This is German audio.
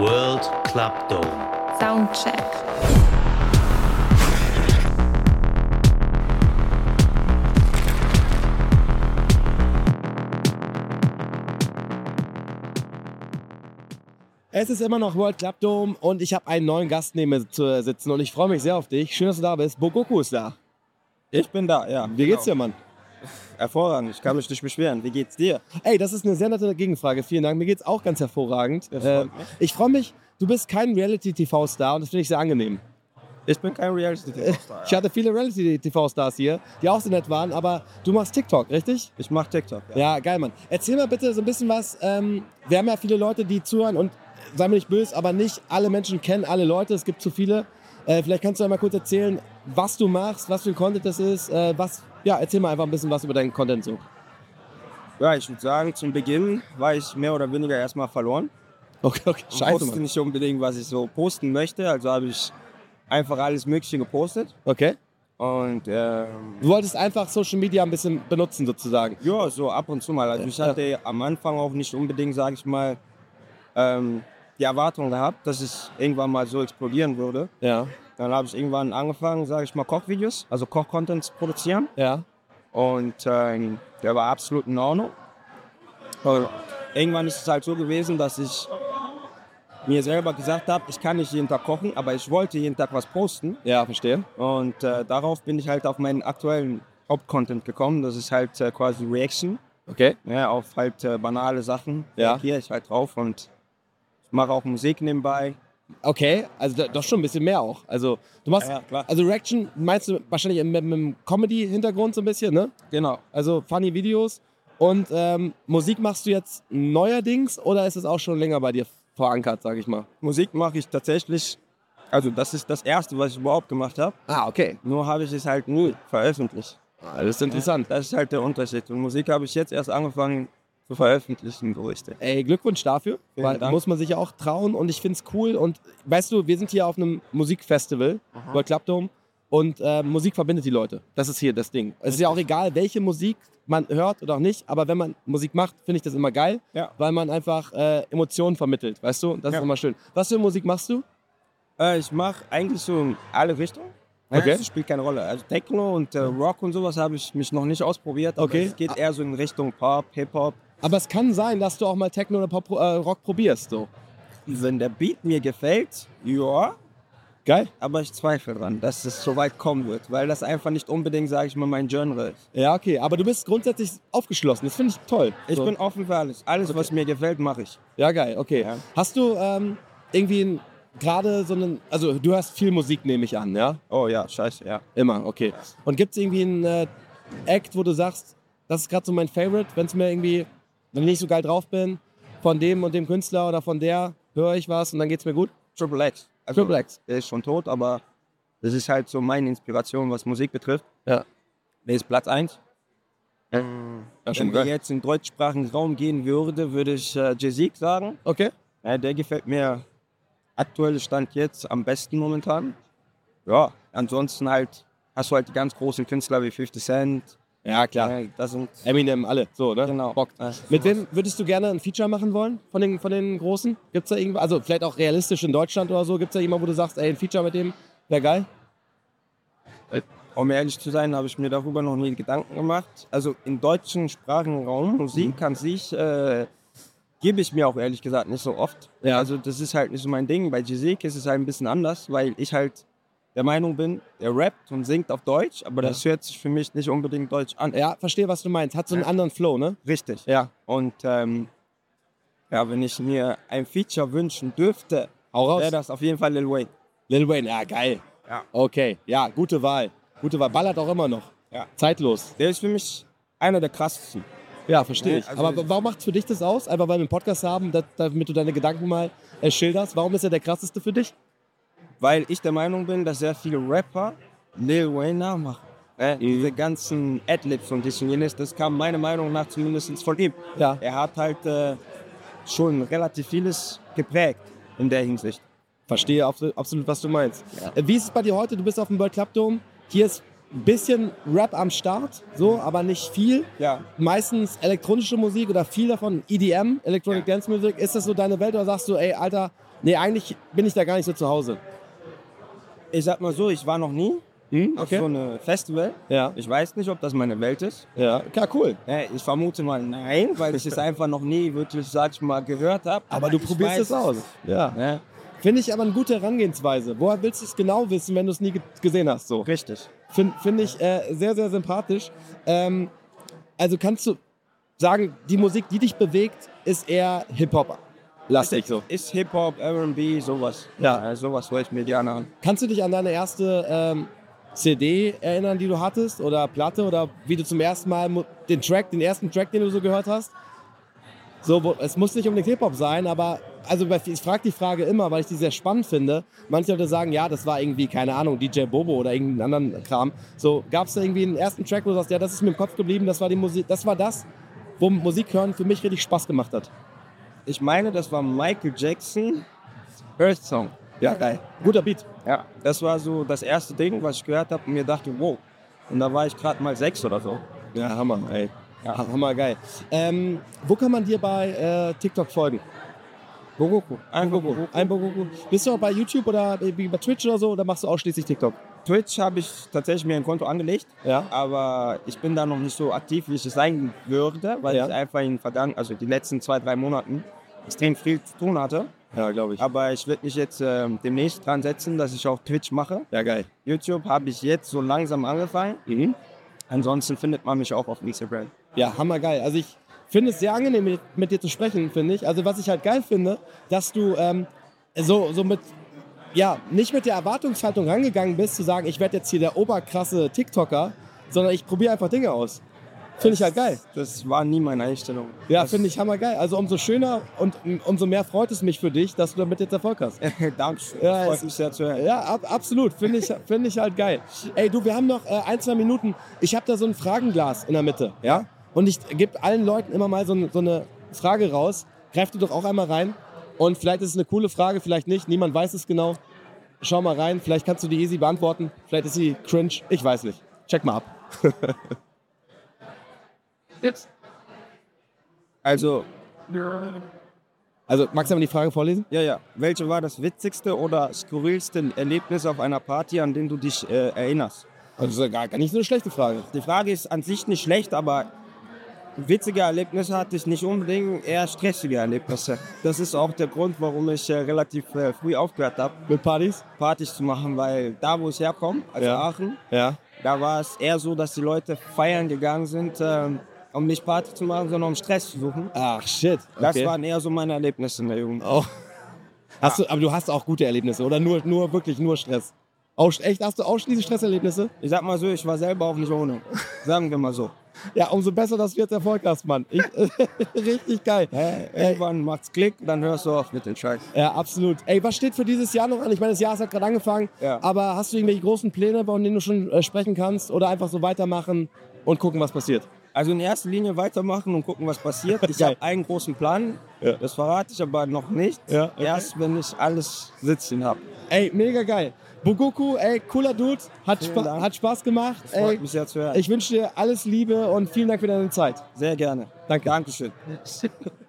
World Club Dome. Soundcheck. Es ist immer noch World Club Dome und ich habe einen neuen Gast neben mir zu sitzen und ich freue mich sehr auf dich. Schön, dass du da bist. Bogoku ist da. Ich bin da, ja. Wie geht's dir, Mann? Hervorragend, ich kann mich nicht beschweren. Wie geht's dir? Ey, das ist eine sehr nette Gegenfrage. Vielen Dank. Mir geht's auch ganz hervorragend. Mich. ich freue mich, du bist kein Reality-TV-Star und das finde ich sehr angenehm. Ich bin kein Reality-TV-Star. Ich hatte viele Reality-TV-Stars hier, die auch so nett waren, aber du machst TikTok, richtig? Ich mach TikTok. Ja. Ja, geil, Mann. Erzähl mal bitte so ein bisschen was. Ähm, wir haben ja viele Leute, die zuhören und sei mir nicht böse, aber nicht alle Menschen kennen alle Leute. Es gibt zu viele. Äh, vielleicht kannst du einmal kurz erzählen, was du machst, was für ein Content das ist. Äh, was, ja, erzähl mal einfach ein bisschen was über deinen Content so. ja, ich würde sagen, zum Beginn war ich mehr oder weniger erstmal verloren. Okay, okay. Ich Scheiße, wusste Mann. nicht unbedingt, was ich so posten möchte. Also habe ich einfach alles Mögliche gepostet. Okay. Und ähm, Du wolltest einfach Social Media ein bisschen benutzen sozusagen. ja, so ab und zu mal. Also ich hatte am Anfang auch nicht unbedingt, sage ich mal, ähm, die Erwartung gehabt, dass es irgendwann mal so explodieren würde. Ja, Dann habe ich irgendwann angefangen, sage ich mal, Kochvideos, also Kochcontent zu produzieren. ja. Und ähm, der war absolut in Ordnung. Und irgendwann ist es halt so gewesen, dass ich mir selber gesagt habe, ich kann nicht jeden Tag kochen, aber ich wollte jeden Tag was posten. Ja, verstehe. Und äh, darauf bin ich halt auf meinen aktuellen Hauptcontent gekommen. Das ist halt äh, quasi Reaction Okay. ja, auf halt äh, banale Sachen. Ja. Reagiere ich halt drauf und mache auch Musik nebenbei. Okay, also doch schon ein bisschen mehr auch. Also du machst, Ja, ja, also Reaction meinst du wahrscheinlich mit, mit einem Comedy-Hintergrund so ein bisschen, ne? Genau. Also funny Videos. Und ähm, Musik machst du jetzt neuerdings oder ist es auch schon länger bei dir verankert, sag ich mal? Musik mache ich tatsächlich, also das ist das Erste, was ich überhaupt gemacht habe. Ah, okay. Nur habe ich es halt nie veröffentlicht. Ah, das ist interessant. Das ist halt der Unterschied. Und Musik habe ich jetzt erst angefangen zu veröffentlichen, richtig. Ey, Glückwunsch dafür, weil muss man sich ja auch trauen und ich finde es cool. Und weißt du, wir sind hier auf einem Musikfestival, World Club Dome, und äh, Musik verbindet die Leute. Das ist hier das Ding. Es ist ja auch egal, welche Musik man hört oder auch nicht, aber wenn man Musik macht, finde ich das immer geil, Ja. weil man einfach äh, Emotionen vermittelt, weißt du? Das Ja. ist immer schön. Was für Musik machst du? Äh, ich mache eigentlich so in alle Richtungen. Okay. Das spielt keine Rolle. Also Techno und äh, Rock und sowas habe ich mich noch nicht ausprobiert. Aber Okay. Es geht eher so in Richtung Pop, Hip-Hop. Aber es kann sein, dass du auch mal Techno oder Pop, äh, Rock probierst. So. Wenn der Beat mir gefällt, ja. Geil? Aber ich zweifle dran, dass es so weit kommen wird. Weil das einfach nicht unbedingt, sage ich mal, mein Genre ist. Ja, okay. Aber du bist grundsätzlich aufgeschlossen. Das finde ich toll. Ich so. bin offen für alles. Alles, was mir gefällt, mache ich. Ja, geil, okay. Ja. Hast du ähm, irgendwie gerade so einen, also du hörst viel Musik, nehme ich an, ja? Oh ja, scheiße, ja. Immer, okay. Und gibt es irgendwie einen äh, Act, wo du sagst, das ist gerade so mein Favorite, wenn es mir irgendwie, wenn ich nicht so geil drauf bin, von dem und dem Künstler oder von der höre ich was und dann geht's mir gut? Triple X. Also, Triple X. Der ist schon tot, aber das ist halt so meine Inspiration, was Musik betrifft. Ja. Der ist Platz 1. Ja, Wenn wir jetzt in den deutschsprachigen Raum gehen würde, würde ich äh, Jazik sagen. Okay. Ja, der gefällt mir aktuelle Stand jetzt am besten momentan. Ja, ansonsten halt hast du halt die ganz großen Künstler wie 50 Cent. Ja, klar. Ja, das sind Eminem, alle, so, ne? genau. Bock. Ja. Mit wem würdest du gerne ein Feature machen wollen von den, von den Großen? Gibt's da irgendwas, also vielleicht auch realistisch in Deutschland oder so, gibt's da jemanden, wo du sagst, ey, ein Feature mit dem wäre geil? Um ehrlich zu sein, habe ich mir darüber noch nie Gedanken gemacht. Also im deutschen Sprachenraum, Musik an sich, äh, gebe ich mir auch ehrlich gesagt nicht so oft. Ja. Also das ist halt nicht so mein Ding. Bei Jazik ist es halt ein bisschen anders, weil ich halt der Meinung bin, er rappt und singt auf Deutsch, aber das hört sich für mich nicht unbedingt deutsch an. Ja, verstehe, was du meinst. Hat so einen anderen Flow, ne? Richtig. Ja. Und ähm, ja, wenn ich mir ein Feature wünschen dürfte, wäre das auf jeden Fall Lil Wayne. Lil Wayne, ja, geil. Ja. Okay, ja, gute Wahl. Gute Wahl. Ballert auch immer noch. Ja. Zeitlos. Der ist für mich einer der krassesten. Ja, verstehe ich. also Aber warum macht es für dich das aus? Einfach weil wir einen Podcast haben, da- damit du deine Gedanken mal äh, schilderst. Warum ist er der krasseste für dich? Weil ich der Meinung bin, dass sehr viele Rapper Lil Wayne nachmachen. Äh, Mhm. Diese ganzen Adlibs und dies und jenes, das kam meiner Meinung nach zumindest von ihm. Ja. Er hat halt äh, schon relativ vieles geprägt in der Hinsicht. Verstehe absolut, was du meinst. Äh, Wie ist es bei dir heute? Du bist auf dem World Club Dome. Hier ist ein bisschen Rap am Start, so, aber nicht viel. Ja. Meistens elektronische Musik oder viel davon EDM, Electronic Ja. Dance Music. Ist das so deine Welt oder sagst du, ey, Alter, nee, eigentlich bin ich da gar nicht so zu Hause? Ich sag mal so, ich war noch nie Hm, auf so einem Festival. Ja. Ich weiß nicht, ob das meine Welt ist. Ja, ja, cool. Ich vermute mal nein, weil ich es einfach noch nie wirklich, sag ich mal, gehört habe. Aber du ich probierst es aus. Ja. Ja, Finde ich aber eine gute Herangehensweise. Woher willst du es genau wissen, wenn du es nie ge gesehen hast? So. richtig. Finde find ich äh, sehr, sehr sympathisch. Ähm, also kannst du sagen, die Musik, die dich bewegt, ist eher Hip-Hop. Lastig so. Ist Hip-Hop, R&B, sowas. Ja. sowas höre ich mir gerne an. Kannst du dich an deine erste ähm, CD erinnern, die du hattest? Oder Platte? Oder wie du zum ersten Mal den Track, den ersten Track, den du so gehört hast? So, es muss nicht unbedingt Hip-Hop sein, aber also ich frage die Frage immer, weil ich die sehr spannend finde. Manche Leute sagen, ja, das war irgendwie, keine Ahnung, DJ Bobo oder irgendeinen anderen Kram. So, gab es da irgendwie einen ersten Track, wo du sagst, ja, das ist mir im Kopf geblieben, das war die Musik, das war das, wo Musik hören für mich richtig Spaß gemacht hat. Ich meine, das war Michael Jackson, Earth Song. Ja, geil. Guter Beat. Ja, das war so das erste Ding, was ich gehört habe und mir dachte, wow. Und da war ich gerade mal sechs oder so. Ja, Hammer, ey. Ja. Ha- Hammer, geil. Ähm, wo kann man dir bei äh, TikTok folgen? Bogoku. Ein Bogoku. Ein Bogoku. Bist du auch bei YouTube oder wie bei Twitch oder so oder machst du ausschließlich TikTok? Twitch habe ich tatsächlich mir ein Konto angelegt, Ja. aber ich bin da noch nicht so aktiv, wie ich es sein würde, weil Ja. ich einfach in vergangen, also die letzten zwei, drei Monaten extrem viel zu tun hatte. Ja, glaube ich. Aber ich werde mich jetzt ähm, demnächst dran setzen, dass ich auch Twitch mache. Ja, geil. YouTube habe ich jetzt so langsam angefangen. Mhm. Ansonsten findet man mich auch auf Instagram. Ja, hammergeil. Also ich finde es sehr angenehm, mit, mit dir zu sprechen, finde ich. Also was ich halt geil finde, dass du ähm, so, so mit, ja, nicht mit der Erwartungshaltung rangegangen bist, zu sagen, ich werde jetzt hier der oberkrasse TikToker, sondern ich probiere einfach Dinge aus. Finde ich halt geil. Das war nie meine Einstellung. Ja, finde ich hammergeil. Also umso schöner und umso mehr freut es mich für dich, dass du damit jetzt Erfolg hast. Dankeschön. Ja, Freut es- mich sehr zu hören. Ja, ab, absolut. Finde ich, find ich halt geil. Ey, du, wir haben noch äh, ein, zwei Minuten. Ich habe da so ein Fragenglas in der Mitte, ja? Und ich gebe allen Leuten immer mal so, so eine Frage raus. Greif du doch auch einmal rein. Und vielleicht ist es eine coole Frage, vielleicht nicht. Niemand weiß es genau. Schau mal rein. Vielleicht kannst du die easy beantworten. Vielleicht ist sie cringe. Ich weiß nicht. Check mal ab. Also, Also, magst du mal die Frage vorlesen? ja, ja. Welche war das witzigste oder skurrilste Erlebnis auf einer Party, an den du dich äh, erinnerst? Also, das ist ja gar, gar nicht so eine schlechte Frage. Die Frage ist an sich nicht schlecht, aber witzige Erlebnisse hatte ich nicht unbedingt, eher stressige Erlebnisse. Das ist auch der Grund, warum ich äh, relativ äh, früh aufgehört habe, Mit Partys? Partys zu machen, weil da, wo ich herkomme, also Ja. Aachen, Ja. da war es eher so, dass die Leute feiern gegangen sind, ähm, um nicht Party zu machen, sondern um Stress zu suchen. Ach, shit. Das Okay. waren eher so meine Erlebnisse in der Jugend. Oh. Hast du, aber du hast auch gute Erlebnisse oder nur, nur wirklich nur Stress? Aus, echt, hast du ausschließlich Stresserlebnisse? Ich sag mal so, ich war selber auch nicht ohne. Sagen wir mal so. Ja, umso besser, dass du jetzt Erfolg hast, Mann. Ich, richtig geil. Äh, irgendwann macht's Klick, dann hörst du auf mit den Scheiß. Ja, absolut. Ey, was steht für dieses Jahr noch an? Ich meine, das Jahr hat gerade angefangen, Ja. aber hast du irgendwelche großen Pläne, von denen du schon äh, sprechen kannst oder einfach so weitermachen und gucken, was passiert? Also in erster Linie weitermachen und gucken, was passiert. Ich habe einen großen Plan, Ja. das verrate ich aber noch nicht. Ja, okay. Erst wenn ich alles sitzen habe. Ey, mega geil. Bugoku, ey, cooler Dude, hat, Spa Dank. hat Spaß gemacht. Freut Ey, mich sehr zu hören. ich wünsche dir alles Liebe und vielen Dank für deine Zeit. Sehr gerne. Danke. Dankeschön.